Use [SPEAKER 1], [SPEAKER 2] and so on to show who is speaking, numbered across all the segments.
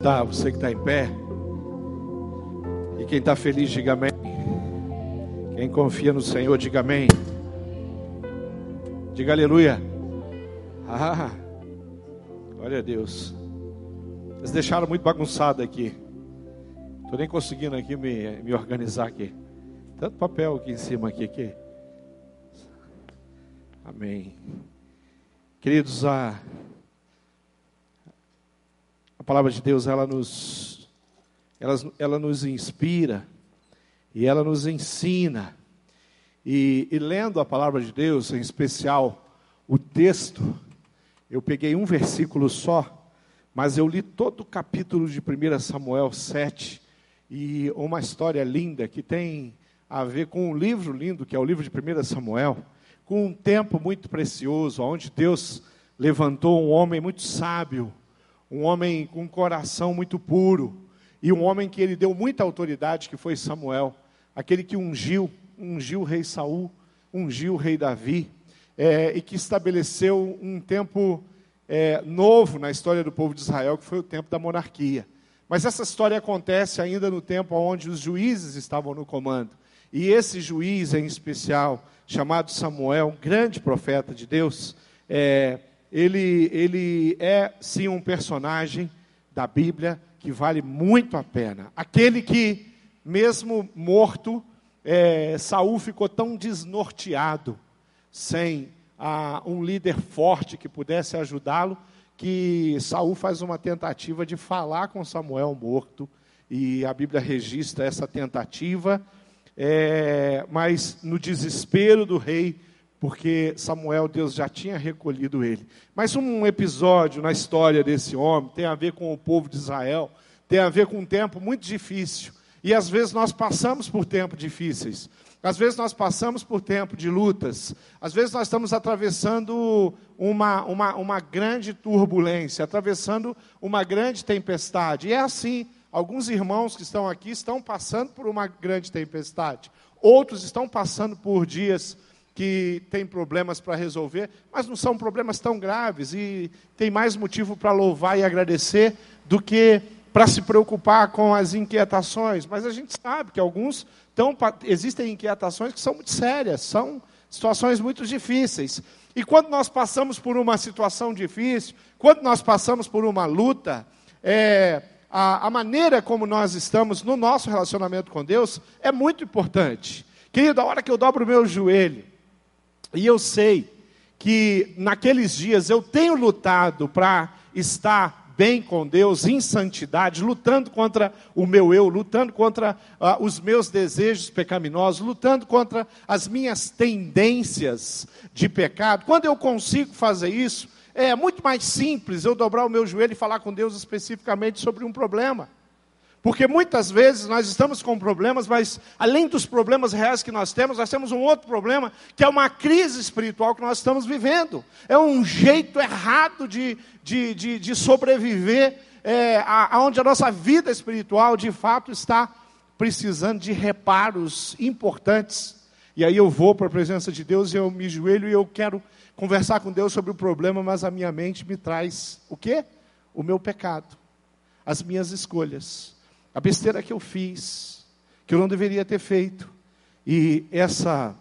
[SPEAKER 1] Tá, você que está em pé. E quem está feliz, diga amém. Quem confia no Senhor, diga amém. Diga aleluia. Ah, glória a Deus. Eles deixaram muito bagunçado aqui. Estou nem conseguindo aqui me, me organizar aqui. Tanto papel aqui em cima aqui. aqui. Amém. Queridos, a palavra de Deus ela nos, ela, ela nos inspira e ela nos ensina. E, e lendo a palavra de Deus, em especial o texto, eu peguei um versículo só, mas eu li todo o capítulo de 1 Samuel 7 e uma história linda que tem a ver com um livro lindo, que é o livro de 1 Samuel, com um tempo muito precioso, onde Deus levantou um homem muito sábio, um homem com um coração muito puro, e um homem que ele deu muita autoridade, que foi Samuel, aquele que ungiu, ungiu o rei Saul, ungiu o rei Davi, é, e que estabeleceu um tempo é, novo na história do povo de Israel, que foi o tempo da monarquia. Mas essa história acontece ainda no tempo onde os juízes estavam no comando. E esse juiz em especial, chamado Samuel, um grande profeta de Deus, é, ele, ele é sim um personagem da Bíblia que vale muito a pena. Aquele que, mesmo morto, é, Saul ficou tão desnorteado, sem ah, um líder forte que pudesse ajudá-lo, que Saul faz uma tentativa de falar com Samuel morto, e a Bíblia registra essa tentativa, é, mas no desespero do rei, porque Samuel, Deus já tinha recolhido ele. Mas um episódio na história desse homem tem a ver com o povo de Israel, tem a ver com um tempo muito difícil. E às vezes nós passamos por tempos difíceis. Às vezes nós passamos por tempo de lutas. Às vezes nós estamos atravessando uma, uma, uma grande turbulência, atravessando uma grande tempestade. E é assim. Alguns irmãos que estão aqui estão passando por uma grande tempestade. Outros estão passando por dias que tem problemas para resolver, mas não são problemas tão graves e tem mais motivo para louvar e agradecer do que para se preocupar com as inquietações. Mas a gente sabe que alguns estão, existem inquietações que são muito sérias, são situações muito difíceis. E quando nós passamos por uma situação difícil, quando nós passamos por uma luta, é, a, a maneira como nós estamos no nosso relacionamento com Deus é muito importante. Querido, a hora que eu dobro o meu joelho, e eu sei que naqueles dias eu tenho lutado para estar bem com Deus, em santidade, lutando contra o meu eu, lutando contra uh, os meus desejos pecaminosos, lutando contra as minhas tendências de pecado. Quando eu consigo fazer isso, é muito mais simples eu dobrar o meu joelho e falar com Deus especificamente sobre um problema. Porque muitas vezes nós estamos com problemas, mas além dos problemas reais que nós temos, nós temos um outro problema, que é uma crise espiritual que nós estamos vivendo. É um jeito errado de, de, de, de sobreviver, é, aonde a nossa vida espiritual de fato está precisando de reparos importantes. E aí eu vou para a presença de Deus e eu me joelho e eu quero conversar com Deus sobre o problema, mas a minha mente me traz o quê? O meu pecado, as minhas escolhas a besteira que eu fiz, que eu não deveria ter feito. E essa,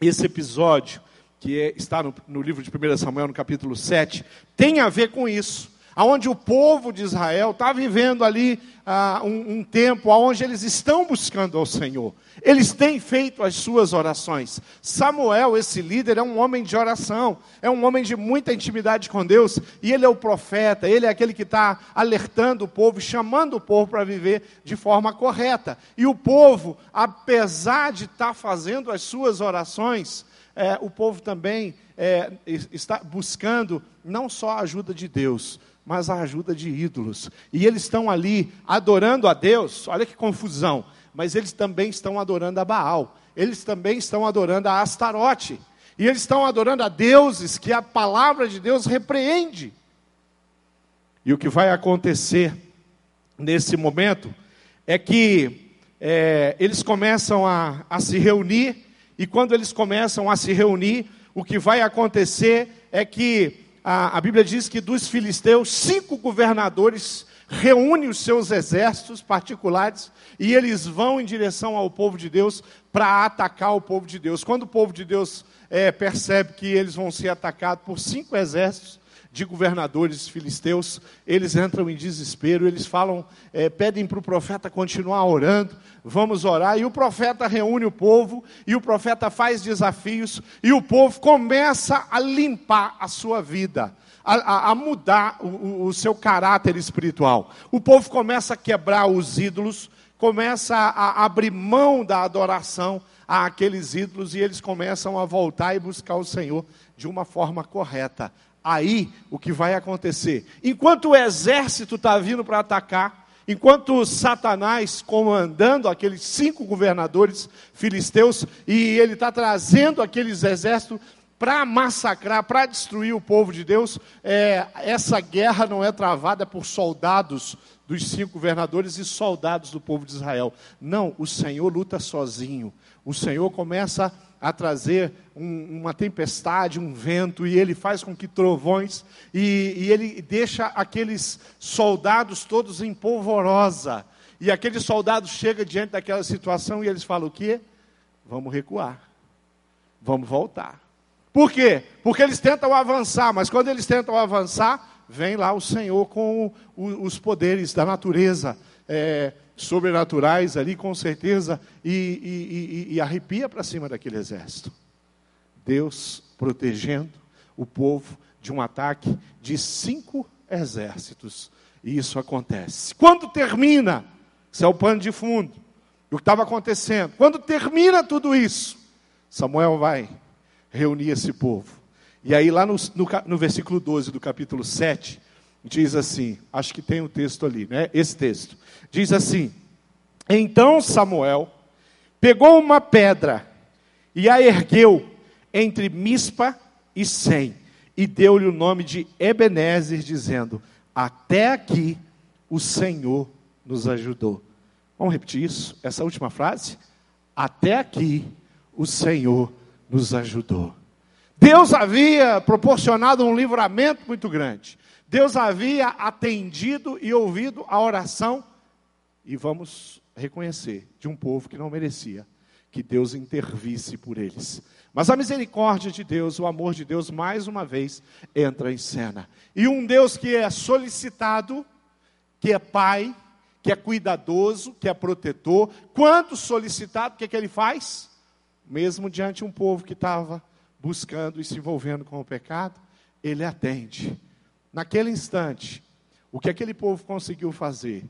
[SPEAKER 1] esse episódio, que é, está no, no livro de 1 Samuel, no capítulo 7, tem a ver com isso aonde o povo de Israel está vivendo ali ah, um, um, tempo onde eles estão buscando ao Senhor. Eles têm feito as suas orações. Samuel, esse líder, é um homem de oração, é um homem de muita intimidade com Deus, e ele é o profeta, ele é aquele que está alertando o povo, chamando o povo para viver de forma correta. E o povo, apesar de estar tá fazendo as suas orações, é, o povo também é, está buscando não só a ajuda de Deus, mas a ajuda de ídolos. E eles estão ali adorando a Deus, olha que confusão, mas eles também estão adorando a Baal, eles também estão adorando a Astarote, e eles estão adorando a deuses que a palavra de Deus repreende. E o que vai acontecer nesse momento é que é, eles começam a, a se reunir, e quando eles começam a se reunir, o que vai acontecer é que a, a Bíblia diz que dos filisteus, cinco governadores reúne os seus exércitos particulares e eles vão em direção ao povo de Deus para atacar o povo de Deus. Quando o povo de Deus é, percebe que eles vão ser atacados por cinco exércitos, de governadores filisteus, eles entram em desespero, eles falam, é, pedem para o profeta continuar orando, vamos orar, e o profeta reúne o povo, e o profeta faz desafios, e o povo começa a limpar a sua vida, a, a, mudar o, o, seu caráter espiritual. O povo começa a quebrar os ídolos, começa a, a abrir mão da adoração àqueles ídolos, e eles começam a voltar e buscar o Senhor de uma forma correta. Aí, o que vai acontecer? Enquanto o exército está vindo para atacar, enquanto Satanás comandando aqueles cinco governadores filisteus, e ele está trazendo aqueles exércitos para massacrar, para destruir o povo de Deus, é, essa guerra não é travada por soldados dos cinco governadores e soldados do povo de Israel. Não, o Senhor luta sozinho. O Senhor começa a a trazer um, uma tempestade, um vento, e ele faz com que trovões, e, e ele deixa aqueles soldados todos em polvorosa. E aqueles soldados chegam diante daquela situação e eles falam: o quê? Vamos recuar, vamos voltar. Por quê? Porque eles tentam avançar, mas quando eles tentam avançar, vem lá o Senhor com o, os poderes da natureza. É, sobrenaturais ali, com certeza, e, e, e, e arrepia para cima daquele exército. Deus protegendo o povo de um ataque de cinco exércitos. E isso acontece. Quando termina, isso é o pano de fundo, o que estava acontecendo. Quando termina tudo isso, Samuel vai reunir esse povo. E aí, lá no, no, no versículo 12 do capítulo 7, diz assim: acho que tem o um texto ali, né? Esse texto. Diz assim: Então Samuel pegou uma pedra e a ergueu entre Mispa e Sem, e deu-lhe o nome de Ebenezer, dizendo: Até aqui o Senhor nos ajudou. Vamos repetir isso, essa última frase? Até aqui o Senhor nos ajudou. Deus havia proporcionado um livramento muito grande. Deus havia atendido e ouvido a oração, e vamos reconhecer, de um povo que não merecia que Deus intervisse por eles. Mas a misericórdia de Deus, o amor de Deus, mais uma vez entra em cena. E um Deus que é solicitado, que é pai, que é cuidadoso, que é protetor, quanto solicitado, o que, é que ele faz? Mesmo diante de um povo que estava buscando e se envolvendo com o pecado, ele atende Naquele instante, o que aquele povo conseguiu fazer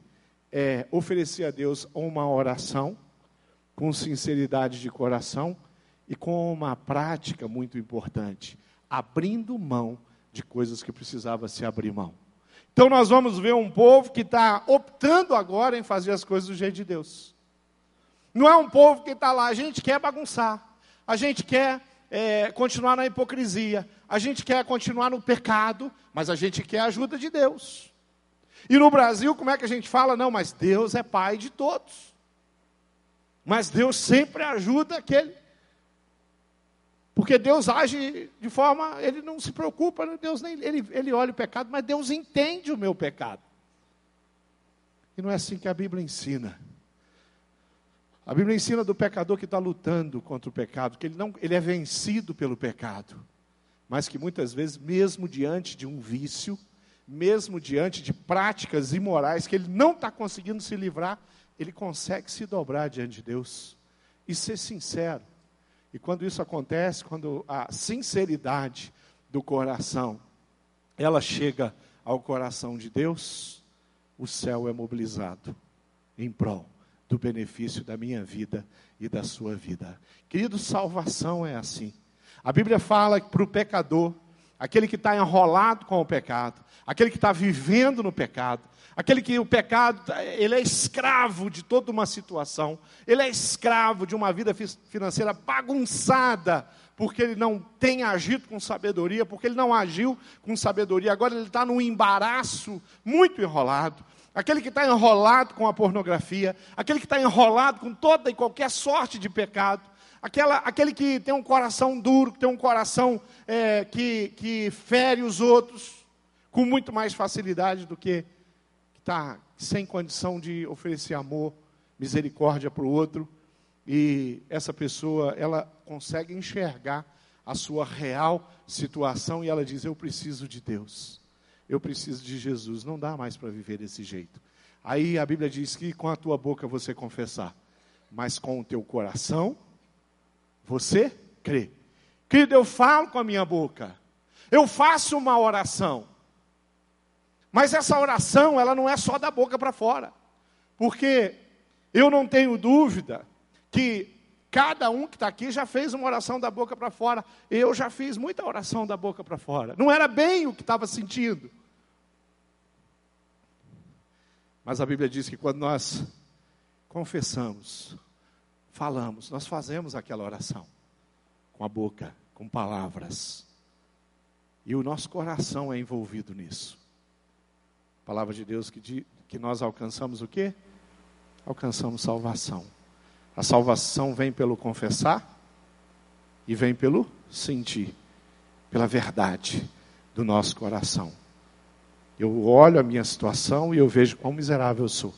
[SPEAKER 1] é oferecer a Deus uma oração com sinceridade de coração e com uma prática muito importante, abrindo mão de coisas que precisava se abrir mão. Então nós vamos ver um povo que está optando agora em fazer as coisas do jeito de Deus. Não é um povo que está lá, a gente quer bagunçar, a gente quer é, continuar na hipocrisia, a gente quer continuar no pecado, mas a gente quer a ajuda de Deus. E no Brasil, como é que a gente fala? Não, mas Deus é pai de todos. Mas Deus sempre ajuda aquele. Porque Deus age de forma, ele não se preocupa, né? Deus nem ele, ele olha o pecado, mas Deus entende o meu pecado. E não é assim que a Bíblia ensina. A Bíblia ensina do pecador que está lutando contra o pecado, que ele, não, ele é vencido pelo pecado, mas que muitas vezes, mesmo diante de um vício, mesmo diante de práticas imorais que ele não está conseguindo se livrar, ele consegue se dobrar diante de Deus e ser sincero. E quando isso acontece, quando a sinceridade do coração, ela chega ao coração de Deus, o céu é mobilizado em prol do benefício da minha vida e da sua vida. Querido, salvação é assim. A Bíblia fala para o pecador, aquele que está enrolado com o pecado, aquele que está vivendo no pecado, aquele que o pecado, ele é escravo de toda uma situação, ele é escravo de uma vida financeira bagunçada, porque ele não tem agido com sabedoria, porque ele não agiu com sabedoria, agora ele está num embaraço muito enrolado. Aquele que está enrolado com a pornografia, aquele que está enrolado com toda e qualquer sorte de pecado, aquela, aquele que tem um coração duro, que tem um coração é, que, que fere os outros com muito mais facilidade do que está sem condição de oferecer amor, misericórdia para o outro, e essa pessoa, ela consegue enxergar a sua real situação e ela diz: Eu preciso de Deus, eu preciso de Jesus, não dá mais para viver desse jeito. Aí a Bíblia diz que com a tua boca você confessar, mas com o teu coração você crê. Querido, eu falo com a minha boca, eu faço uma oração, mas essa oração, ela não é só da boca para fora, porque eu não tenho dúvida que cada um que está aqui já fez uma oração da boca para fora. Eu já fiz muita oração da boca para fora. Não era bem o que estava sentindo. Mas a Bíblia diz que quando nós confessamos, falamos, nós fazemos aquela oração com a boca, com palavras. E o nosso coração é envolvido nisso. A palavra de Deus que, que nós alcançamos o quê? Alcançamos salvação. A salvação vem pelo confessar e vem pelo sentir, pela verdade do nosso coração. Eu olho a minha situação e eu vejo quão miserável eu sou.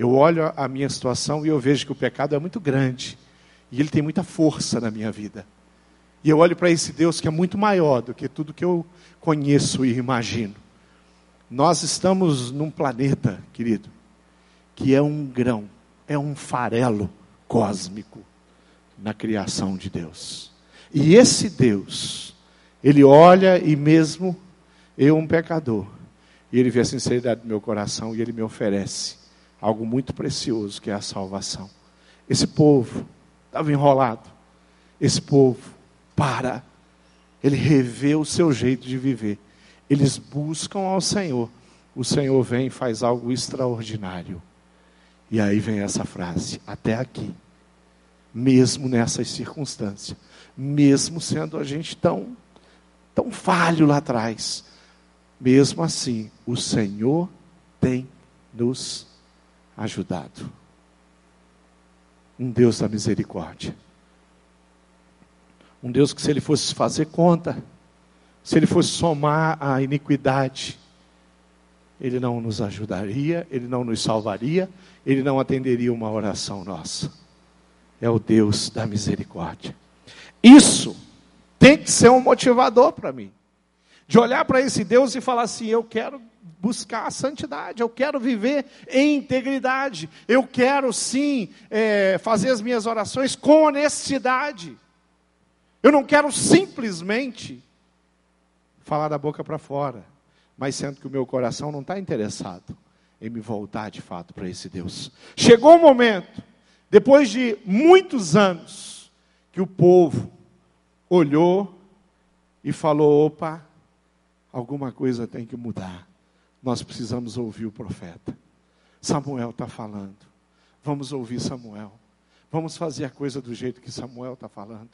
[SPEAKER 1] Eu olho a minha situação e eu vejo que o pecado é muito grande e ele tem muita força na minha vida. E eu olho para esse Deus que é muito maior do que tudo que eu conheço e imagino. Nós estamos num planeta, querido, que é um grão, é um farelo cósmico na criação de Deus. E esse Deus, ele olha e mesmo eu, um pecador, ele vê a sinceridade do meu coração e ele me oferece algo muito precioso que é a salvação. Esse povo estava enrolado. Esse povo para, ele revê o seu jeito de viver. Eles buscam ao Senhor. O Senhor vem e faz algo extraordinário. E aí vem essa frase: até aqui, mesmo nessas circunstâncias, mesmo sendo a gente tão, tão falho lá atrás, mesmo assim, o Senhor tem nos ajudado. Um Deus da misericórdia. Um Deus que, se Ele fosse fazer conta, se Ele fosse somar a iniquidade, ele não nos ajudaria, Ele não nos salvaria, Ele não atenderia uma oração nossa. É o Deus da misericórdia. Isso tem que ser um motivador para mim. De olhar para esse Deus e falar assim: eu quero buscar a santidade, eu quero viver em integridade, eu quero sim é, fazer as minhas orações com honestidade. Eu não quero simplesmente falar da boca para fora mas sendo que o meu coração não está interessado em me voltar de fato para esse Deus. Chegou o momento, depois de muitos anos, que o povo olhou e falou: opa, alguma coisa tem que mudar. Nós precisamos ouvir o profeta. Samuel está falando. Vamos ouvir Samuel. Vamos fazer a coisa do jeito que Samuel está falando.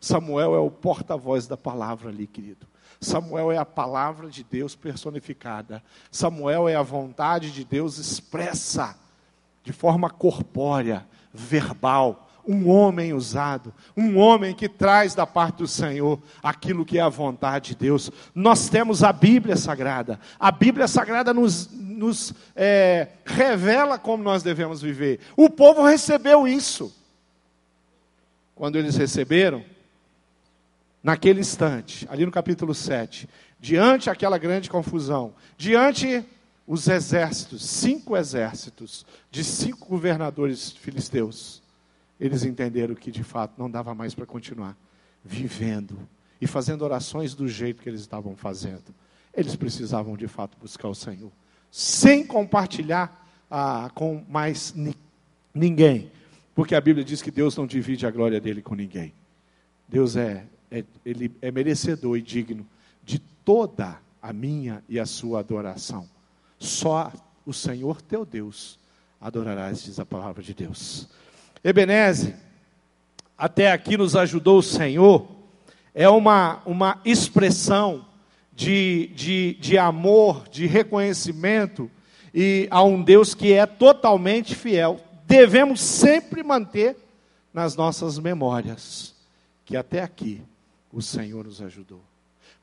[SPEAKER 1] Samuel é o porta-voz da palavra ali, querido. Samuel é a palavra de Deus personificada. Samuel é a vontade de Deus expressa de forma corpórea, verbal. Um homem usado, um homem que traz da parte do Senhor aquilo que é a vontade de Deus. Nós temos a Bíblia Sagrada. A Bíblia Sagrada nos, nos é, revela como nós devemos viver. O povo recebeu isso. Quando eles receberam, naquele instante, ali no capítulo 7, diante aquela grande confusão, diante os exércitos, cinco exércitos de cinco governadores filisteus, eles entenderam que de fato não dava mais para continuar vivendo e fazendo orações do jeito que eles estavam fazendo. Eles precisavam de fato buscar o Senhor, sem compartilhar ah, com mais ni ninguém, porque a Bíblia diz que Deus não divide a glória dele com ninguém. Deus é é, ele é merecedor e digno de toda a minha e a sua adoração. Só o Senhor teu Deus adorarás, diz a palavra de Deus. Ebeneze, até aqui nos ajudou o Senhor, é uma, uma expressão de, de, de amor, de reconhecimento e a um Deus que é totalmente fiel. Devemos sempre manter nas nossas memórias que até aqui o Senhor nos ajudou.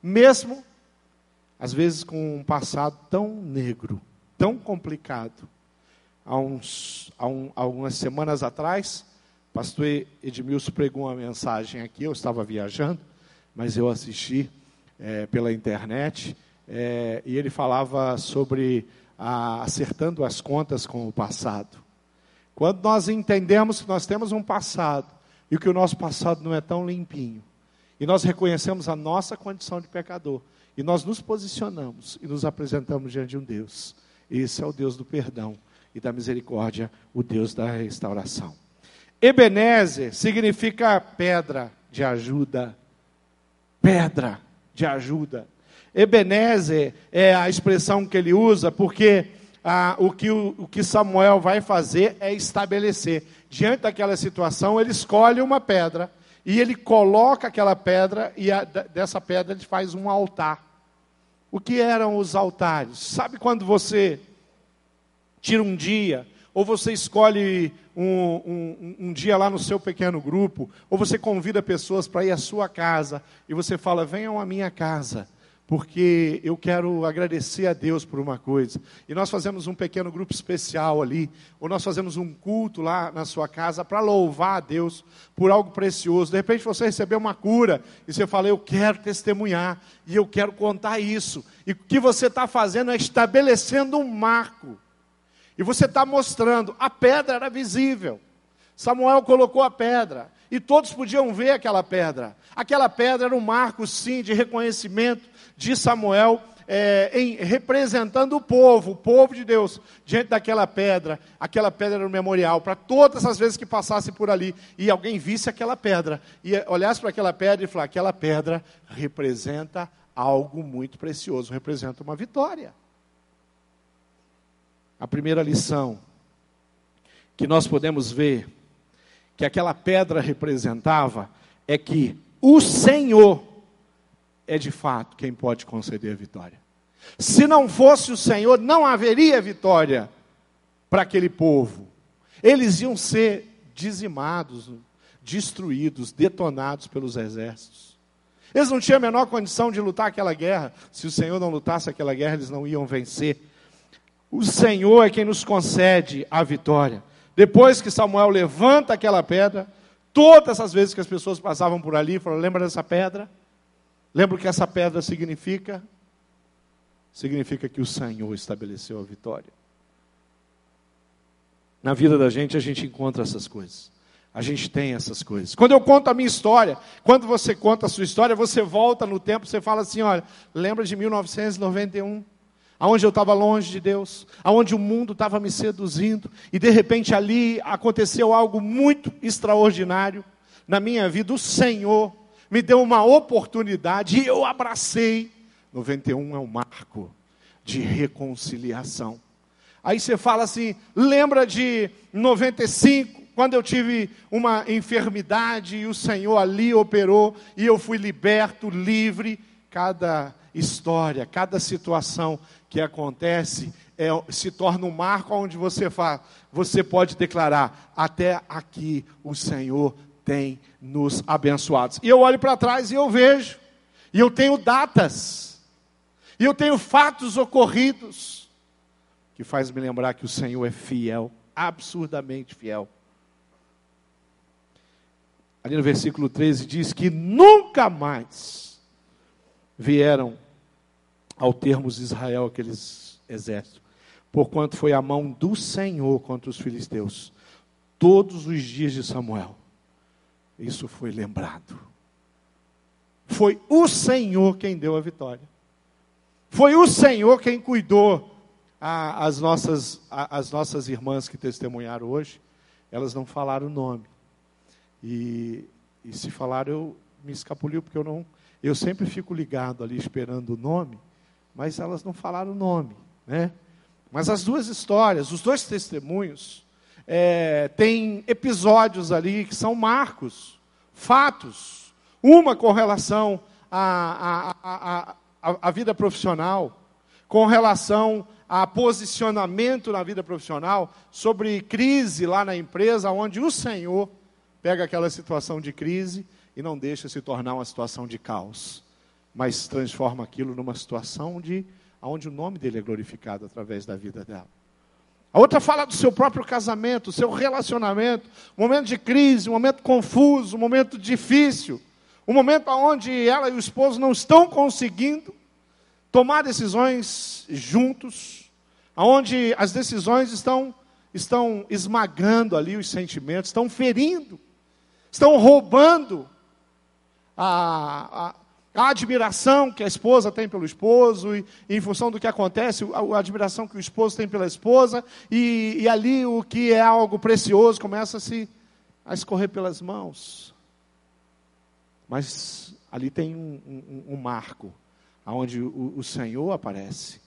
[SPEAKER 1] Mesmo, às vezes, com um passado tão negro, tão complicado. Há, uns, há um, algumas semanas atrás, pastor Edmilson pregou uma mensagem aqui, eu estava viajando, mas eu assisti é, pela internet, é, e ele falava sobre a, acertando as contas com o passado. Quando nós entendemos que nós temos um passado, e que o nosso passado não é tão limpinho, e nós reconhecemos a nossa condição de pecador, e nós nos posicionamos e nos apresentamos diante de um Deus. Esse é o Deus do perdão e da misericórdia, o Deus da restauração. Ebenezer significa pedra de ajuda. Pedra de ajuda. Ebenezer é a expressão que ele usa porque ah, o, que, o, o que Samuel vai fazer é estabelecer. Diante daquela situação, ele escolhe uma pedra e ele coloca aquela pedra e a, dessa pedra ele faz um altar. O que eram os altares? Sabe quando você tira um dia, ou você escolhe um, um, um, dia lá no seu pequeno grupo, ou você convida pessoas para ir à sua casa, e você fala: venham à minha casa porque eu quero agradecer a Deus por uma coisa. E nós fazemos um pequeno grupo especial ali, ou nós fazemos um culto lá na sua casa para louvar a Deus por algo precioso. De repente você recebeu uma cura e você fala: Eu quero testemunhar e eu quero contar isso. E o que você está fazendo é estabelecendo um marco. E você está mostrando, a pedra era visível. Samuel colocou a pedra e todos podiam ver aquela pedra. Aquela pedra era um marco, sim, de reconhecimento de Samuel, é, em, representando o povo, o povo de Deus, diante daquela pedra. Aquela pedra era um memorial para todas as vezes que passasse por ali e alguém visse aquela pedra e olhasse para aquela pedra e falasse: aquela pedra representa algo muito precioso, representa uma vitória. A primeira lição que nós podemos ver que aquela pedra representava é que o Senhor é de fato quem pode conceder a vitória. Se não fosse o Senhor, não haveria vitória para aquele povo. Eles iam ser dizimados, destruídos, detonados pelos exércitos. Eles não tinham a menor condição de lutar aquela guerra. Se o Senhor não lutasse aquela guerra, eles não iam vencer. O Senhor é quem nos concede a vitória. Depois que Samuel levanta aquela pedra, todas as vezes que as pessoas passavam por ali, falaram: lembra dessa pedra? Lembra o que essa pedra significa? Significa que o Senhor estabeleceu a vitória. Na vida da gente, a gente encontra essas coisas. A gente tem essas coisas. Quando eu conto a minha história, quando você conta a sua história, você volta no tempo, você fala assim: olha, lembra de 1991? Aonde eu estava longe de Deus, aonde o mundo estava me seduzindo, e de repente ali aconteceu algo muito extraordinário na minha vida. O Senhor me deu uma oportunidade e eu abracei. 91 é um marco de reconciliação. Aí você fala assim: lembra de 95, quando eu tive uma enfermidade e o Senhor ali operou e eu fui liberto, livre. Cada história, cada situação que acontece é, se torna um marco onde você fala, você pode declarar: até aqui o Senhor tem nos abençoado. E eu olho para trás e eu vejo, e eu tenho datas, e eu tenho fatos ocorridos, que faz me lembrar que o Senhor é fiel, absurdamente fiel. Ali no versículo 13 diz que nunca mais vieram ao termos Israel aqueles exércitos, porquanto foi a mão do Senhor contra os filisteus, todos os dias de Samuel isso foi lembrado. Foi o Senhor quem deu a vitória. Foi o Senhor quem cuidou. A, as, nossas, a, as nossas irmãs que testemunharam hoje, elas não falaram o nome. E, e se falaram, eu me escapuliu, porque eu não. Eu sempre fico ligado ali esperando o nome, mas elas não falaram o nome. Né? Mas as duas histórias, os dois testemunhos, é, tem episódios ali que são marcos, fatos. Uma com relação à, à, à, à vida profissional, com relação a posicionamento na vida profissional, sobre crise lá na empresa, onde o Senhor pega aquela situação de crise e não deixa se tornar uma situação de caos, mas transforma aquilo numa situação de onde o nome dele é glorificado através da vida dela. A outra fala do seu próprio casamento, seu relacionamento, momento de crise, um momento confuso, um momento difícil, um momento onde ela e o esposo não estão conseguindo tomar decisões juntos, onde as decisões estão, estão esmagando ali os sentimentos, estão ferindo, estão roubando a, a a admiração que a esposa tem pelo esposo, e, em função do que acontece, a, admiração que o esposo tem pela esposa, e, e ali o que é algo precioso começa a se a escorrer pelas mãos. Mas ali tem um, um, um marco, aonde o, o Senhor aparece,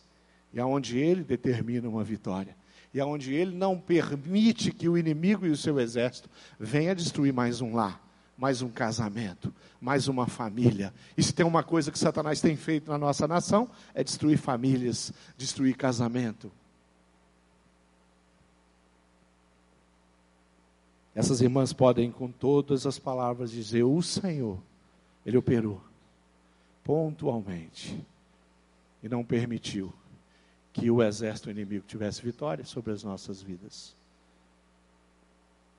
[SPEAKER 1] e aonde Ele determina uma vitória, e aonde Ele não permite que o inimigo e o seu exército venha destruir mais um lar mais um casamento, mais uma família. E se tem uma coisa que Satanás tem feito na nossa nação, é destruir famílias, destruir casamento. Essas irmãs podem, com todas as palavras, dizer: O Senhor, Ele operou pontualmente e não permitiu que o exército inimigo tivesse vitória sobre as nossas vidas.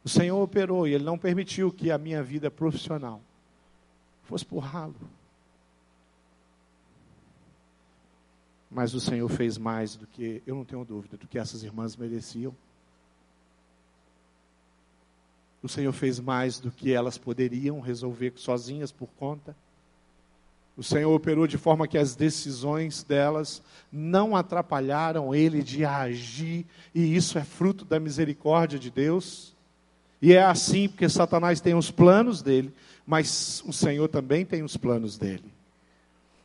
[SPEAKER 1] O Senhor operou e Ele não permitiu que a minha vida profissional fosse por ralo. Mas o Senhor fez mais do que, eu não tenho dúvida, do que essas irmãs mereciam. O Senhor fez mais do que elas poderiam resolver sozinhas por conta. O Senhor operou de forma que as decisões delas não atrapalharam Ele de agir, e isso é fruto da misericórdia de Deus. E é assim porque Satanás tem os planos dele, mas o Senhor também tem os planos dele.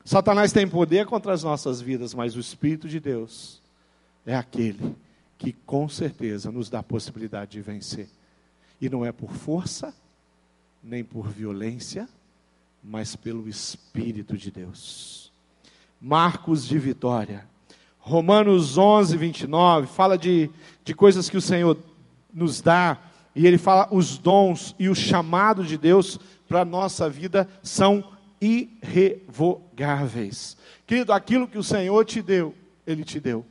[SPEAKER 1] Satanás tem poder contra as nossas vidas, mas o Espírito de Deus é aquele que com certeza nos dá a possibilidade de vencer. E não é por força, nem por violência, mas pelo Espírito de Deus. Marcos de vitória. Romanos 11, 29, fala de, de coisas que o Senhor nos dá e ele fala: os dons e o chamado de Deus para a nossa vida são irrevogáveis. Querido, aquilo que o Senhor te deu, Ele te deu.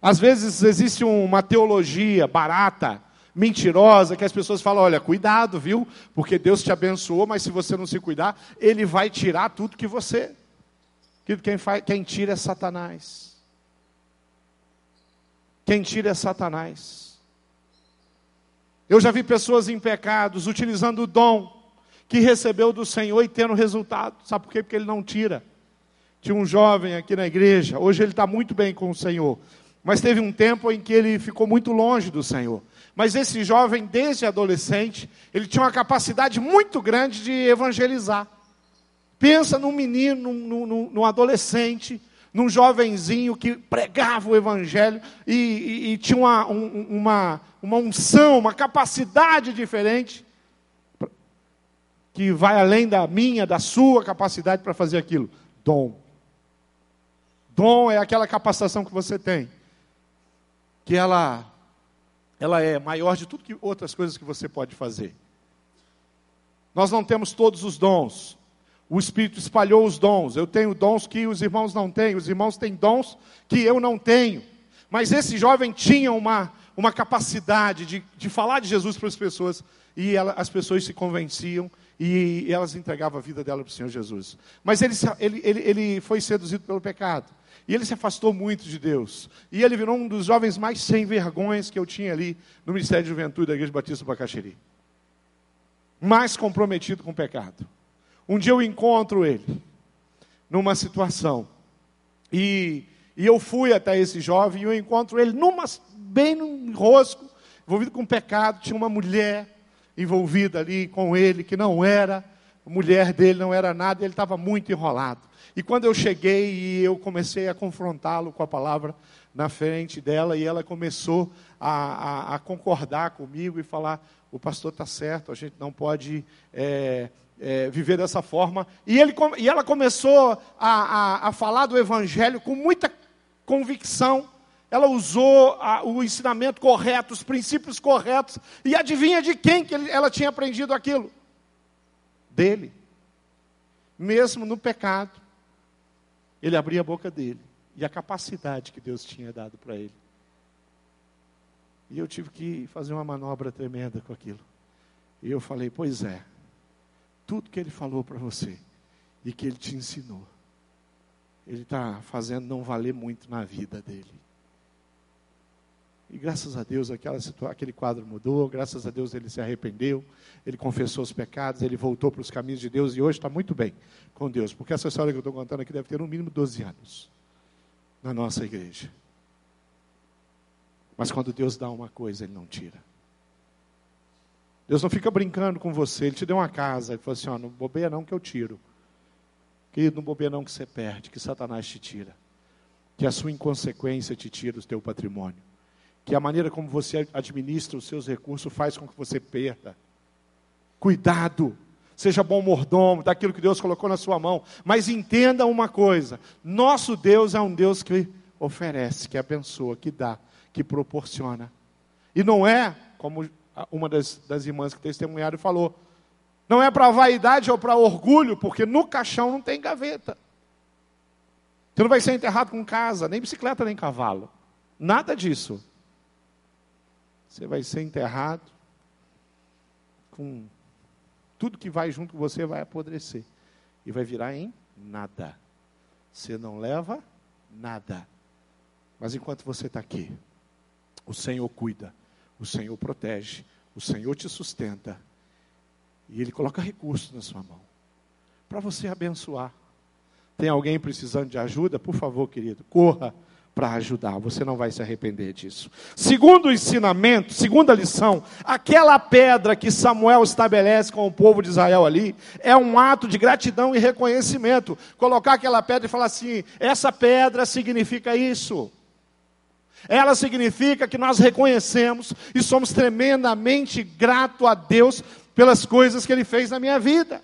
[SPEAKER 1] Às vezes existe uma teologia barata, mentirosa, que as pessoas falam: olha, cuidado, viu? Porque Deus te abençoou, mas se você não se cuidar, Ele vai tirar tudo que você. Querido, quem, faz, quem tira é Satanás. Quem tira é Satanás. Eu já vi pessoas em pecados utilizando o dom que recebeu do Senhor e tendo resultado. Sabe por quê? Porque ele não tira. Tinha um jovem aqui na igreja, hoje ele está muito bem com o Senhor, mas teve um tempo em que ele ficou muito longe do Senhor. Mas esse jovem, desde adolescente, ele tinha uma capacidade muito grande de evangelizar. Pensa num menino, num, num, num adolescente, num jovenzinho que pregava o evangelho e, e, e tinha uma, um, uma, uma unção, uma capacidade diferente, que vai além da minha, da sua capacidade para fazer aquilo. Dom. Dom é aquela capacitação que você tem, que ela, ela é maior de tudo que outras coisas que você pode fazer. Nós não temos todos os dons. O Espírito espalhou os dons. Eu tenho dons que os irmãos não têm. Os irmãos têm dons que eu não tenho. Mas esse jovem tinha uma, uma capacidade de, de falar de Jesus para as pessoas, e ela, as pessoas se convenciam e elas entregavam a vida dela para o Senhor Jesus. Mas ele, ele, ele, ele foi seduzido pelo pecado. E ele se afastou muito de Deus. E ele virou um dos jovens mais sem vergonhas que eu tinha ali no Ministério de Juventude da Igreja Batista do Bacaxeri. Mais comprometido com o pecado. Um dia eu encontro ele numa situação. E, e eu fui até esse jovem e eu encontro ele numa bem no rosco, envolvido com pecado. Tinha uma mulher envolvida ali com ele, que não era, mulher dele não era nada, ele estava muito enrolado. E quando eu cheguei e eu comecei a confrontá-lo com a palavra na frente dela, e ela começou a, a, a concordar comigo e falar: o pastor está certo, a gente não pode é, é, viver dessa forma. E, ele, e ela começou a, a, a falar do evangelho com muita convicção ela usou a, o ensinamento correto, os princípios corretos, e adivinha de quem que ele, ela tinha aprendido aquilo? Dele. Mesmo no pecado. ele abria a boca dele e a capacidade que Deus tinha dado para ele. E eu tive que fazer uma manobra tremenda com aquilo. E eu falei: Pois é, tudo que ele falou para você e que ele te ensinou, ele está fazendo não valer muito na vida dele. E graças a Deus aquela aquele quadro mudou, graças a Deus ele se arrependeu, ele confessou os pecados, ele voltou para os caminhos de Deus e hoje está muito bem com Deus. Porque essa história que eu estou contando aqui deve ter no mínimo 12 anos na nossa igreja. Mas quando Deus dá uma coisa, Ele não tira. Deus não fica brincando com você, Ele te deu uma casa, Ele falou assim: ó, não bobeia não que eu tiro. Querido, não bobeia não que você perde, que Satanás te tira. Que a sua inconsequência te tira do teu patrimônio que a maneira como você administra os seus recursos faz com que você perda. Cuidado, seja bom mordomo daquilo que Deus colocou na sua mão, mas entenda uma coisa: nosso Deus é um Deus que oferece, que abençoa, que dá, que proporciona. E não é, como uma das, das irmãs que testemunharam falou, não é para vaidade ou para orgulho, porque no caixão não tem gaveta. Você não vai ser enterrado com casa, nem bicicleta, nem cavalo. Nada disso. Você vai ser enterrado com tudo que vai junto com você vai apodrecer e vai virar em nada. Você não leva nada. Mas enquanto você está aqui, o Senhor cuida, o Senhor protege, o Senhor te sustenta e Ele coloca recursos na sua mão para você abençoar. Tem alguém precisando de ajuda? Por favor, querido, corra para ajudar. Você não vai se arrepender disso. Segundo ensinamento, segunda lição, aquela pedra que Samuel estabelece com o povo de Israel ali é um ato de gratidão e reconhecimento. Colocar aquela pedra e falar assim: essa pedra significa isso. Ela significa que nós reconhecemos e somos tremendamente gratos a Deus pelas coisas que Ele fez na minha vida.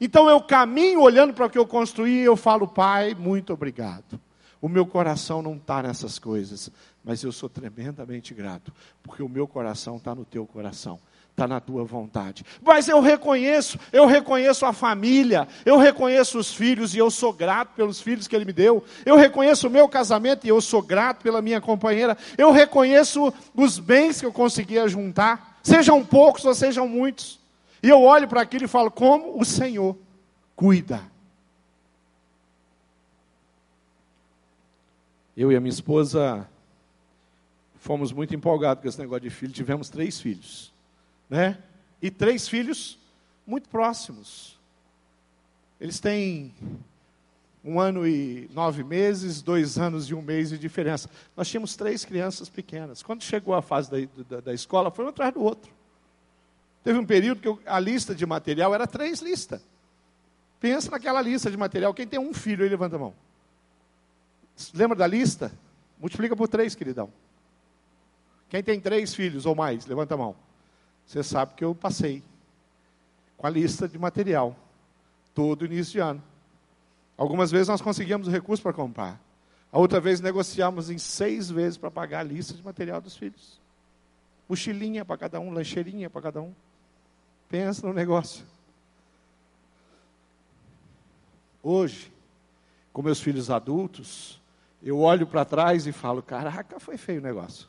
[SPEAKER 1] Então eu caminho olhando para o que eu construí e eu falo, Pai, muito obrigado. O meu coração não está nessas coisas, mas eu sou tremendamente grato, porque o meu coração está no teu coração está na tua vontade. Mas eu reconheço, eu reconheço a família, eu reconheço os filhos e eu sou grato pelos filhos que ele me deu. Eu reconheço o meu casamento e eu sou grato pela minha companheira. Eu reconheço os bens que eu conseguia juntar, sejam poucos ou sejam muitos. E eu olho para aquilo e falo: como o Senhor cuida. Eu e a minha esposa fomos muito empolgados com esse negócio de filho. Tivemos três filhos, né? E três filhos muito próximos. Eles têm um ano e nove meses, dois anos e um mês de diferença. Nós tínhamos três crianças pequenas. Quando chegou a fase da, da, da escola, foi um atrás do outro. Teve um período que eu, a lista de material era três listas. Pensa naquela lista de material. Quem tem um filho levanta a mão. Lembra da lista? Multiplica por três, queridão. Quem tem três filhos ou mais, levanta a mão. Você sabe que eu passei com a lista de material todo início de ano. Algumas vezes nós conseguíamos o recurso para comprar. A outra vez negociamos em seis vezes para pagar a lista de material dos filhos. Mochilinha para cada um, lancheirinha para cada um. Pensa no negócio. Hoje, com meus filhos adultos, eu olho para trás e falo: caraca, foi feio o negócio.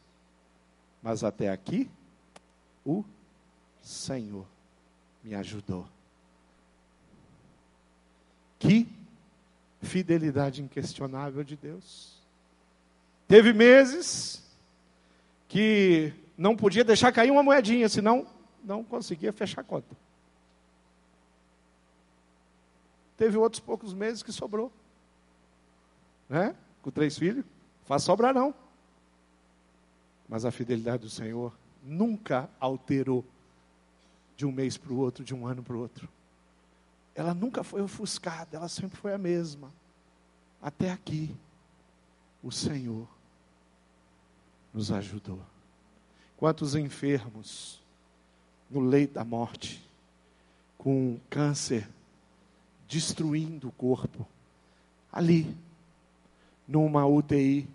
[SPEAKER 1] Mas até aqui, o Senhor me ajudou. Que fidelidade inquestionável de Deus. Teve meses que não podia deixar cair uma moedinha, senão não conseguia fechar a conta. Teve outros poucos meses que sobrou. Né? com três filhos, faz sobrar não. Mas a fidelidade do Senhor nunca alterou de um mês para o outro, de um ano para o outro. Ela nunca foi ofuscada, ela sempre foi a mesma. Até aqui, o Senhor nos ajudou. Quantos enfermos no leito da morte, com câncer destruindo o corpo, ali, numa UTI,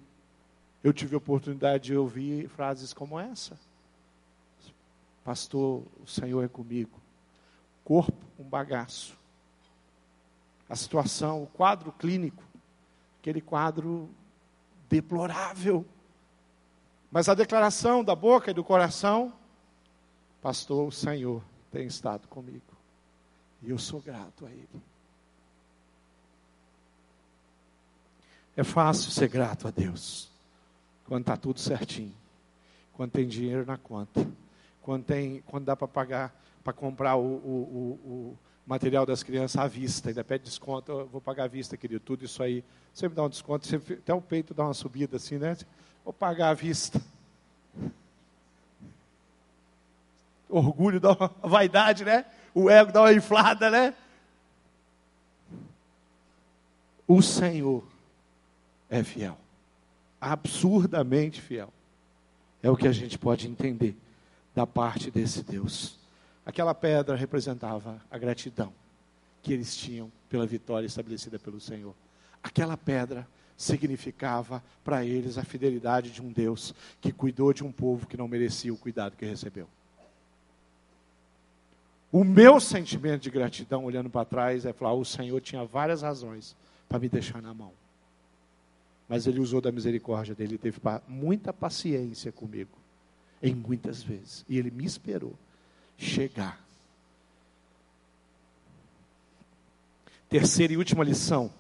[SPEAKER 1] eu tive a oportunidade de ouvir frases como essa. Pastor, o Senhor é comigo. Corpo, um bagaço. A situação, o quadro clínico aquele quadro deplorável. Mas a declaração da boca e do coração, pastor, o Senhor tem estado comigo. E eu sou grato a Ele. É fácil ser grato a Deus quando está tudo certinho, quando tem dinheiro na conta, quando, tem, quando dá para pagar, para comprar o, o, o, material das crianças à vista, ainda pede desconto, eu vou pagar à vista, querido, tudo isso aí. Me dá um desconto, até o peito dá uma subida assim, né? Vou pagar à vista. Orgulho dá uma vaidade, né? O ego dá uma inflada, né? O Senhor é fiel. Absurdamente fiel. É o que a gente pode entender da parte desse Deus. Aquela pedra representava a gratidão que eles tinham pela vitória estabelecida pelo Senhor. Aquela pedra significava para eles a fidelidade de um Deus que cuidou de um povo que não merecia o cuidado que recebeu. O meu sentimento de gratidão, olhando para trás, é falar: o Senhor tinha várias razões para me deixar na mão. Mas Ele usou da misericórdia dele, Ele teve muita paciência comigo, em muitas vezes. E Ele me esperou chegar. Terceira e última lição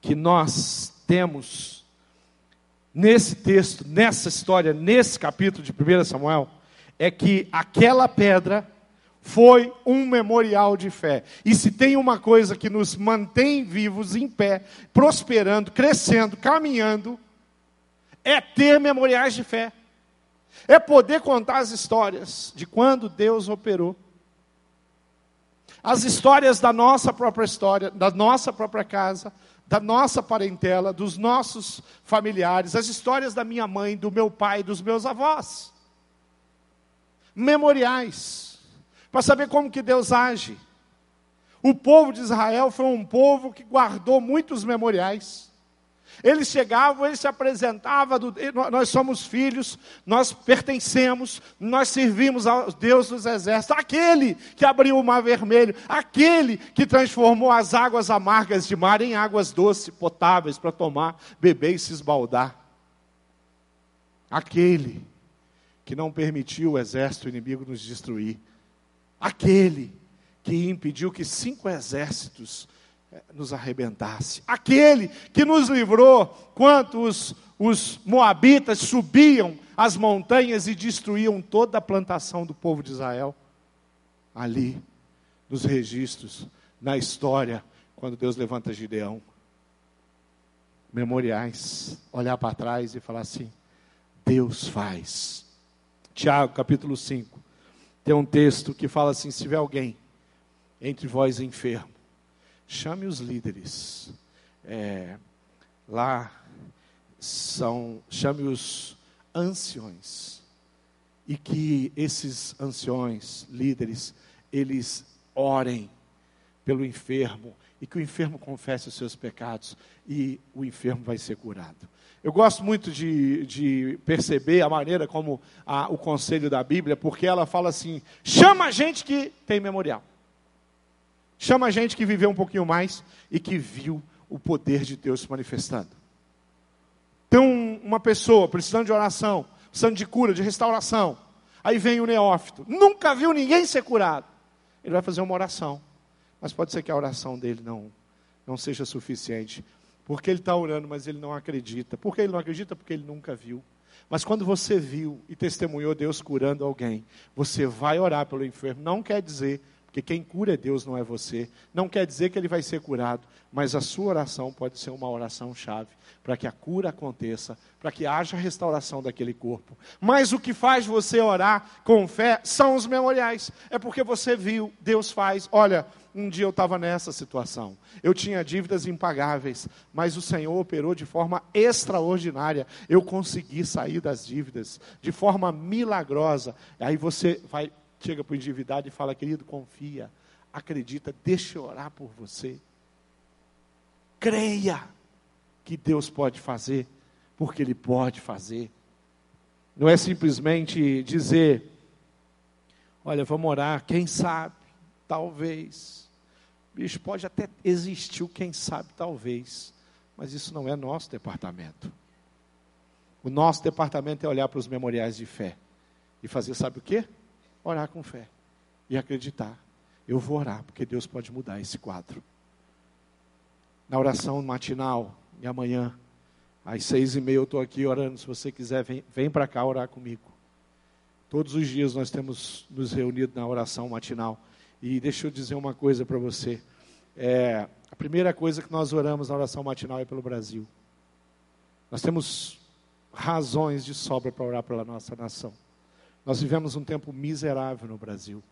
[SPEAKER 1] que nós temos nesse texto, nessa história, nesse capítulo de 1 Samuel, é que aquela pedra foi um memorial de fé. E se tem uma coisa que nos mantém vivos, em pé, prosperando, crescendo, caminhando, é ter memoriais de fé. É poder contar as histórias de quando Deus operou. As histórias da nossa própria história, da nossa própria casa, da nossa parentela, dos nossos familiares, as histórias da minha mãe, do meu pai, dos meus avós. Memoriais, para saber como que Deus age. O povo de Israel foi um povo que guardou muitos memoriais. Eles chegavam, eles se apresentavam, nós somos filhos, nós pertencemos, nós servimos ao Deus dos exércitos, aquele que abriu o mar vermelho, aquele que transformou as águas amargas de mar em águas doces, potáveis para tomar, beber e se esbaldar. Aquele que não permitiu o exército inimigo nos destruir. Aquele que impediu que cinco exércitos nos arrebentasse. Aquele que nos livrou quando os, os moabitas subiam as montanhas e destruíam toda a plantação do povo de Israel. Ali, nos registros, na história, quando Deus levanta Gideão. Memoriais, olhar para trás e falar assim: Deus faz. Tiago, capítulo 5, tem um texto que fala assim: se tiver alguém entre vós enfermo, chame os líderes. É, lá são, chame os anciões. E que esses anciões, líderes, eles orem pelo enfermo e que o enfermo confesse os seus pecados e o enfermo vai ser curado. Eu gosto muito de, de perceber a maneira como a, o conselho da Bíblia, porque ela fala assim: chama a gente que tem memorial. Chama a gente que viveu um pouquinho mais e que viu o poder de Deus se manifestando. Tem uma pessoa precisando de oração, precisando de cura, de restauração. Aí vem o neófito, nunca viu ninguém ser curado. Ele vai fazer uma oração, mas pode ser que a oração dele não, não seja suficiente, porque ele está orando, mas ele não acredita. Por que ele não acredita? Porque ele nunca viu. Mas quando você viu e testemunhou Deus curando alguém, você vai orar pelo enfermo. Não quer dizer porque quem cura é Deus, não é você. Não quer dizer que ele vai ser curado, mas a sua oração pode ser uma oração chave para que a cura aconteça, para que haja restauração daquele corpo. Mas o que faz você orar com fé são os memoriais. É porque você viu, Deus faz. Olha, um dia eu estava nessa situação. Eu tinha dívidas impagáveis, mas o Senhor operou de forma extraordinária. Eu consegui sair das dívidas de forma milagrosa. Aí você vai chega para o endividado e fala, querido, confia, acredita, deixa eu orar por você. Creia que Deus pode fazer, porque Ele pode fazer. Não é simplesmente dizer, olha, vamos orar, quem sabe, talvez. Bicho, pode até existir o quem sabe, talvez. Mas isso não é nosso departamento. O nosso departamento é olhar para os memoriais de fé e fazer, sabe o quê? Orar com fé e acreditar. Eu vou orar, porque Deus pode mudar esse quadro. Na oração matinal, e amanhã, às seis e meia, eu estou aqui orando. Se você quiser, vem, vem para cá orar comigo. Todos os dias nós temos nos reunido na oração matinal. E deixa eu dizer uma coisa para você. É, a primeira coisa que nós oramos na oração matinal é pelo Brasil. Nós temos razões de sobra para orar pela nossa nação. Nós vivemos um tempo miserável no Brasil.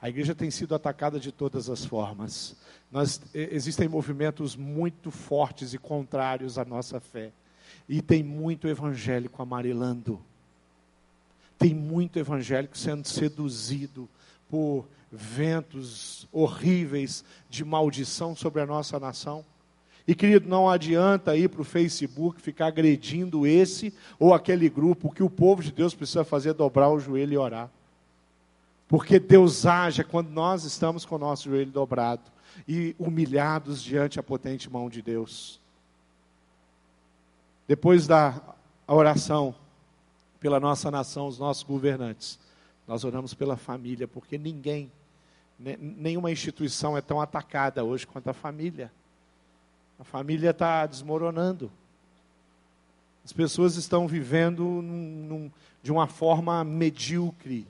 [SPEAKER 1] A igreja tem sido atacada de todas as formas. Nós, existem movimentos muito fortes e contrários à nossa fé. E tem muito evangélico amarelando. Tem muito evangélico sendo seduzido por ventos horríveis de maldição sobre a nossa nação. E querido, não adianta ir para o Facebook ficar agredindo esse ou aquele grupo. O que o povo de Deus precisa fazer é dobrar o joelho e orar. Porque Deus age quando nós estamos com o nosso joelho dobrado e humilhados diante a potente mão de Deus. Depois da oração pela nossa nação, os nossos governantes, nós oramos pela família, porque ninguém, nenhuma instituição é tão atacada hoje quanto a família. A família está desmoronando. As pessoas estão vivendo num, num, de uma forma medíocre.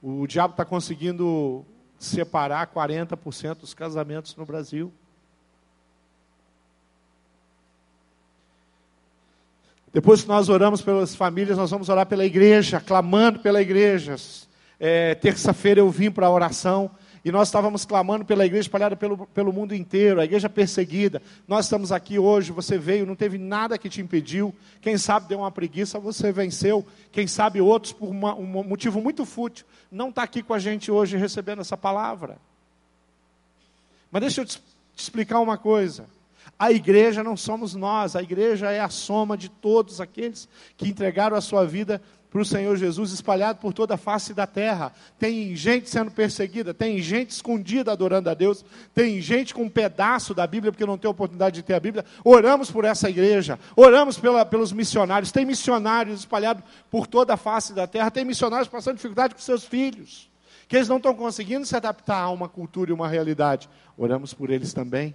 [SPEAKER 1] O diabo está conseguindo separar 40% dos casamentos no Brasil. Depois que nós oramos pelas famílias, nós vamos orar pela igreja, clamando pela igreja. É, Terça-feira eu vim para a oração e nós estávamos clamando pela igreja espalhada pelo, pelo mundo inteiro, a igreja perseguida. Nós estamos aqui hoje, você veio, não teve nada que te impediu. Quem sabe deu uma preguiça, você venceu. Quem sabe outros, por uma, um motivo muito fútil, não está aqui com a gente hoje recebendo essa palavra. Mas deixa eu te, te explicar uma coisa. A igreja não somos nós, a igreja é a soma de todos aqueles que entregaram a sua vida para o Senhor Jesus espalhado por toda a face da terra. Tem gente sendo perseguida, tem gente escondida adorando a Deus, tem gente com um pedaço da Bíblia porque não tem oportunidade de ter a Bíblia. Oramos por essa igreja, oramos pela, pelos missionários. Tem missionários espalhados por toda a face da terra, tem missionários passando dificuldade com seus filhos, que eles não estão conseguindo se adaptar a uma cultura e uma realidade. Oramos por eles também,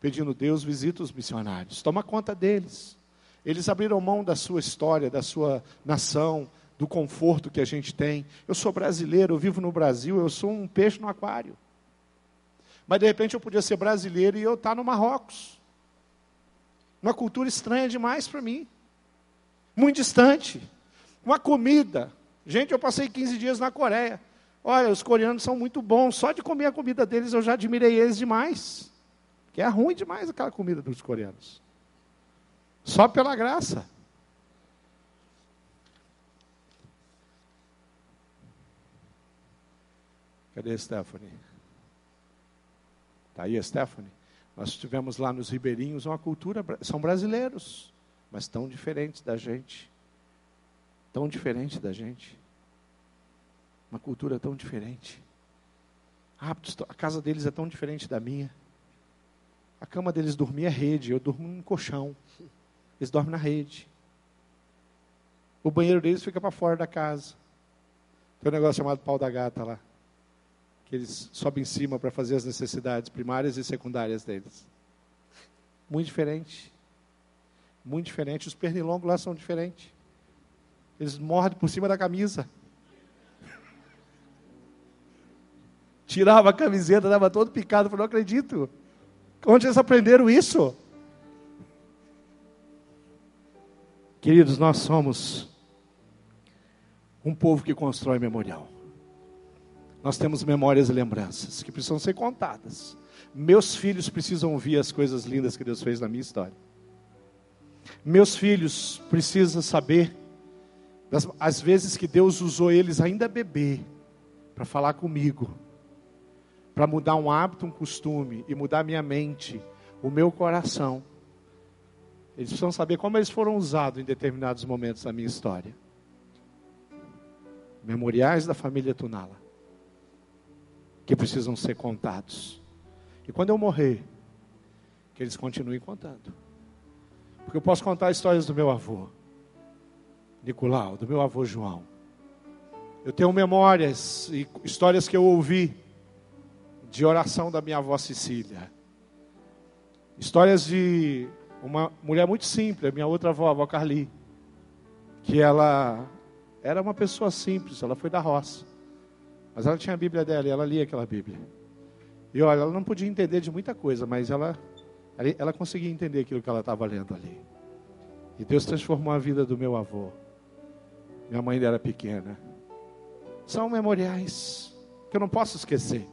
[SPEAKER 1] pedindo Deus visita os missionários, toma conta deles. Eles abriram mão da sua história, da sua nação, do conforto que a gente tem. Eu sou brasileiro, eu vivo no Brasil, eu sou um peixe no aquário. Mas de repente eu podia ser brasileiro e eu estar no Marrocos. Uma cultura estranha demais para mim. Muito distante. Uma comida. Gente, eu passei 15 dias na Coreia. Olha, os coreanos são muito bons. Só de comer a comida deles eu já admirei eles demais. Que é ruim demais aquela comida dos coreanos. Só pela graça. Cadê Stephanie? Está aí Stephanie? Nós estivemos lá nos ribeirinhos, uma cultura, são brasileiros, mas tão diferentes da gente. Tão diferente da gente. Uma cultura tão diferente. Hábitos, a casa deles é tão diferente da minha. A cama deles dormir é rede, eu durmo num colchão. Eles dormem na rede. O banheiro deles fica para fora da casa. Tem um negócio chamado pau da gata lá. Que eles sobem em cima para fazer as necessidades primárias e secundárias deles. Muito diferente. Muito diferente. Os pernilongos lá são diferentes. Eles mordem por cima da camisa. Tirava a camiseta, dava todo picado. Falei, não acredito. Onde eles aprenderam isso? Queridos, nós somos um povo que constrói memorial. Nós temos memórias e lembranças que precisam ser contadas. Meus filhos precisam ouvir as coisas lindas que Deus fez na minha história. Meus filhos precisam saber das, as vezes que Deus usou eles ainda bebê para falar comigo, para mudar um hábito, um costume e mudar minha mente, o meu coração eles precisam saber como eles foram usados em determinados momentos da minha história. Memoriais da família Tunala, que precisam ser contados. E quando eu morrer, que eles continuem contando. Porque eu posso contar histórias do meu avô, Nicolau, do meu avô João. Eu tenho memórias e histórias que eu ouvi de oração da minha avó Cecília. Histórias de uma mulher muito simples, minha outra avó, a avó Carli, que ela era uma pessoa simples, ela foi da roça. Mas ela tinha a Bíblia dela e ela lia aquela Bíblia. E olha, ela não podia entender de muita coisa, mas ela, ela conseguia entender aquilo que ela estava lendo ali. E Deus transformou a vida do meu avô. Minha mãe era pequena. São memoriais que eu não posso esquecer,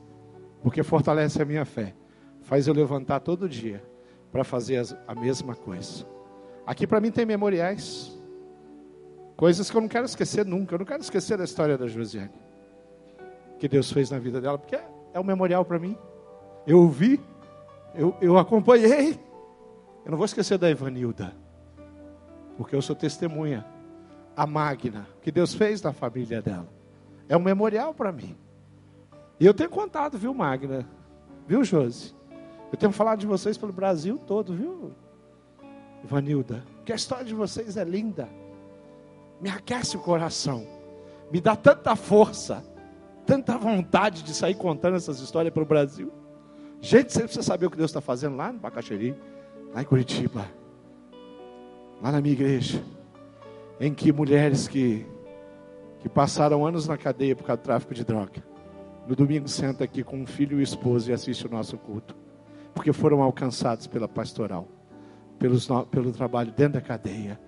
[SPEAKER 1] porque fortalece a minha fé. Faz eu levantar todo dia para fazer a mesma coisa. Aqui para mim tem memoriais. Coisas que eu não quero esquecer nunca. Eu não quero esquecer da história da Josiane. Que Deus fez na vida dela, porque é um memorial para mim. Eu ouvi, eu, eu acompanhei. Eu não vou esquecer da Evanilda, porque eu sou testemunha. A Magna, que Deus fez na família dela. É um memorial para mim. E eu tenho contado, viu, Magna? Viu, Josi? Eu tenho falado de vocês pelo Brasil todo, viu, Ivanilda? Que a história de vocês é linda. Me aquece o coração, me dá tanta força, tanta vontade de sair contando essas histórias para o Brasil. Gente, você precisa saber o que Deus está fazendo lá no Bacaxeri, lá em Curitiba, lá na minha igreja, em que mulheres que, que passaram anos na cadeia por causa do tráfico de droga, no domingo senta aqui com um filho e esposa e assiste o nosso culto, porque foram alcançados pela pastoral, pelos, pelo trabalho dentro da cadeia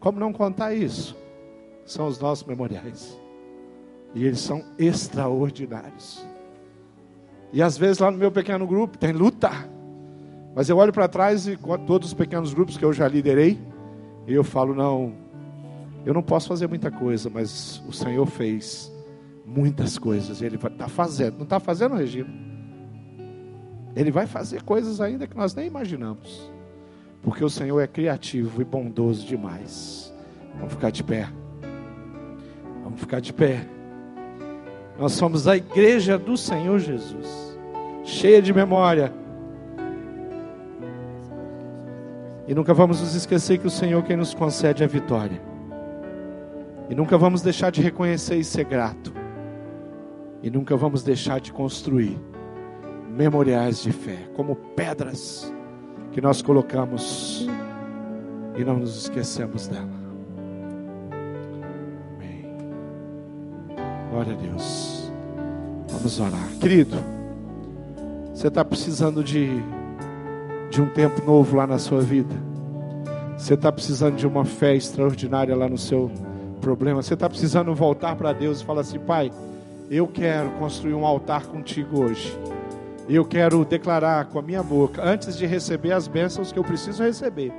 [SPEAKER 1] como não contar isso? São os nossos memoriais. E eles são extraordinários. E às vezes lá no meu pequeno grupo tem luta. Mas eu olho para trás e todos os pequenos grupos que eu já liderei, e eu falo: não, eu não posso fazer muita coisa, mas o Senhor fez muitas coisas. Ele está fazendo, não está fazendo, Regina? Ele vai fazer coisas ainda que nós nem imaginamos porque o Senhor é criativo e bondoso demais. Vamos ficar de pé. Vamos ficar de pé. Nós somos a igreja do Senhor Jesus, cheia de memória. E nunca vamos nos esquecer que o Senhor quem nos concede a vitória. E nunca vamos deixar de reconhecer e ser grato. E nunca vamos deixar de construir memoriais de fé, como pedras que nós colocamos e não nos esquecemos dela. Amém. Glória a Deus. Vamos orar. Querido, você está precisando de, de um tempo novo lá na sua vida. Você está precisando de uma fé extraordinária lá no seu problema. Você está precisando voltar para Deus e falar assim: Pai, eu quero construir um altar contigo hoje. Eu quero declarar com a minha boca, antes de receber as bênçãos que eu preciso receber,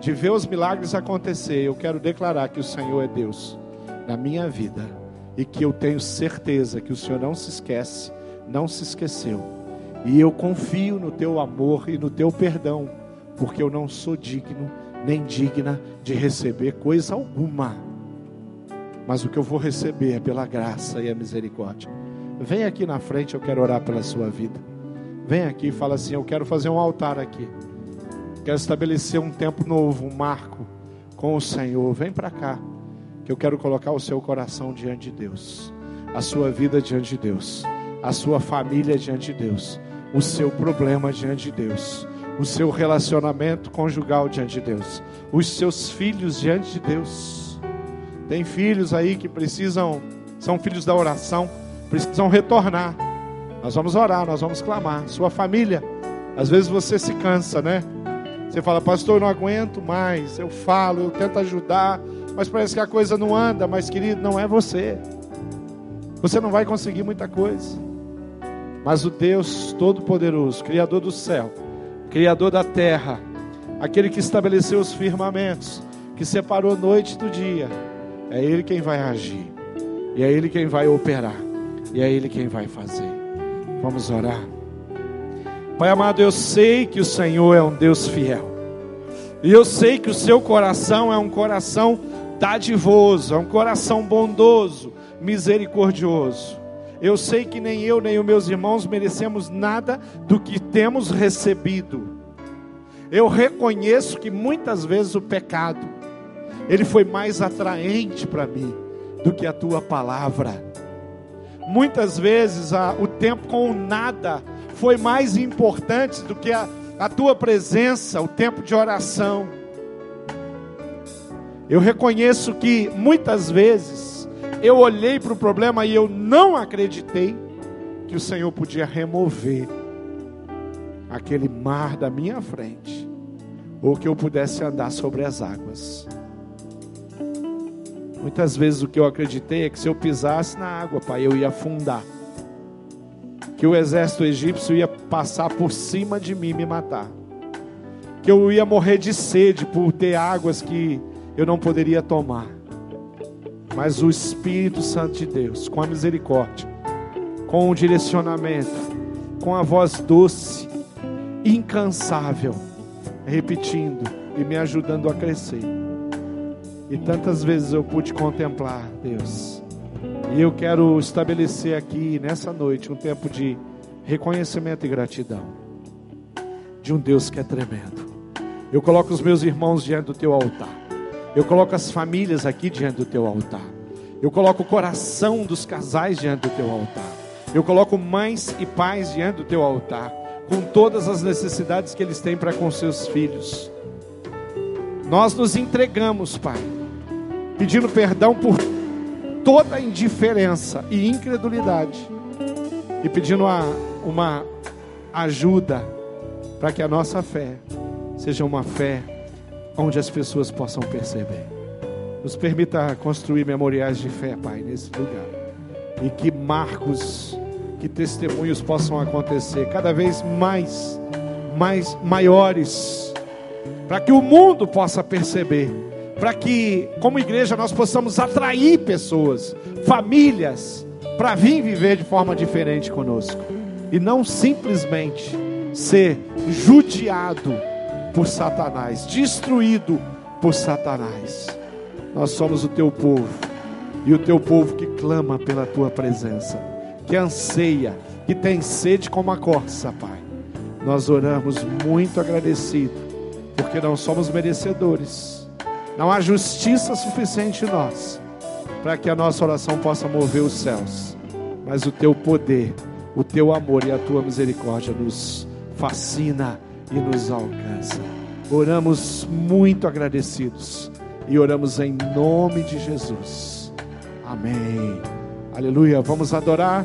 [SPEAKER 1] de ver os milagres acontecer, eu quero declarar que o Senhor é Deus na minha vida e que eu tenho certeza que o Senhor não se esquece, não se esqueceu. E eu confio no teu amor e no teu perdão, porque eu não sou digno nem digna de receber coisa alguma. Mas o que eu vou receber é pela graça e a misericórdia. Vem aqui na frente, eu quero orar pela sua vida. Vem aqui e fala assim: Eu quero fazer um altar aqui. Quero estabelecer um tempo novo, um marco com o Senhor. Vem para cá, que eu quero colocar o seu coração diante de Deus, a sua vida diante de Deus, a sua família diante de Deus, o seu problema diante de Deus, o seu relacionamento conjugal diante de Deus, os seus filhos diante de Deus. Tem filhos aí que precisam, são filhos da oração, precisam retornar nós vamos orar, nós vamos clamar. Sua família, às vezes você se cansa, né? Você fala, pastor, eu não aguento mais. Eu falo, eu tento ajudar, mas parece que a coisa não anda. Mas, querido, não é você. Você não vai conseguir muita coisa. Mas o Deus Todo-Poderoso, Criador do céu, Criador da terra, aquele que estabeleceu os firmamentos, que separou noite do dia, é Ele quem vai agir, e é Ele quem vai operar, e é Ele quem vai fazer. Vamos orar. Pai amado, eu sei que o Senhor é um Deus fiel. E eu sei que o seu coração é um coração dadivoso, é um coração bondoso, misericordioso. Eu sei que nem eu nem os meus irmãos merecemos nada do que temos recebido. Eu reconheço que muitas vezes o pecado ele foi mais atraente para mim do que a tua palavra. Muitas vezes a, o tempo com o nada foi mais importante do que a, a tua presença, o tempo de oração. Eu reconheço que muitas vezes eu olhei para o problema e eu não acreditei que o Senhor podia remover aquele mar da minha frente, ou que eu pudesse andar sobre as águas. Muitas vezes o que eu acreditei é que se eu pisasse na água, pai, eu ia afundar. Que o exército egípcio ia passar por cima de mim e me matar. Que eu ia morrer de sede por ter águas que eu não poderia tomar. Mas o Espírito Santo de Deus, com a misericórdia, com o direcionamento, com a voz doce, incansável, repetindo e me ajudando a crescer e tantas vezes eu pude contemplar, Deus. E eu quero estabelecer aqui nessa noite um tempo de reconhecimento e gratidão de um Deus que é tremendo. Eu coloco os meus irmãos diante do teu altar. Eu coloco as famílias aqui diante do teu altar. Eu coloco o coração dos casais diante do teu altar. Eu coloco mães e pais diante do teu altar, com todas as necessidades que eles têm para com seus filhos. Nós nos entregamos, Pai pedindo perdão por toda indiferença e incredulidade e pedindo uma, uma ajuda para que a nossa fé seja uma fé onde as pessoas possam perceber. Nos permita construir memoriais de fé, Pai, nesse lugar. E que marcos, que testemunhos possam acontecer cada vez mais, mais maiores, para que o mundo possa perceber para que, como igreja, nós possamos atrair pessoas, famílias, para vir viver de forma diferente conosco e não simplesmente ser judiado por Satanás, destruído por Satanás. Nós somos o teu povo e o teu povo que clama pela tua presença, que anseia, que tem sede como a corça, Pai. Nós oramos muito agradecido, porque não somos merecedores não há justiça suficiente em nós para que a nossa oração possa mover os céus, mas o teu poder, o teu amor e a tua misericórdia nos fascina e nos alcança. Oramos muito agradecidos e oramos em nome de Jesus. Amém. Aleluia. Vamos adorar.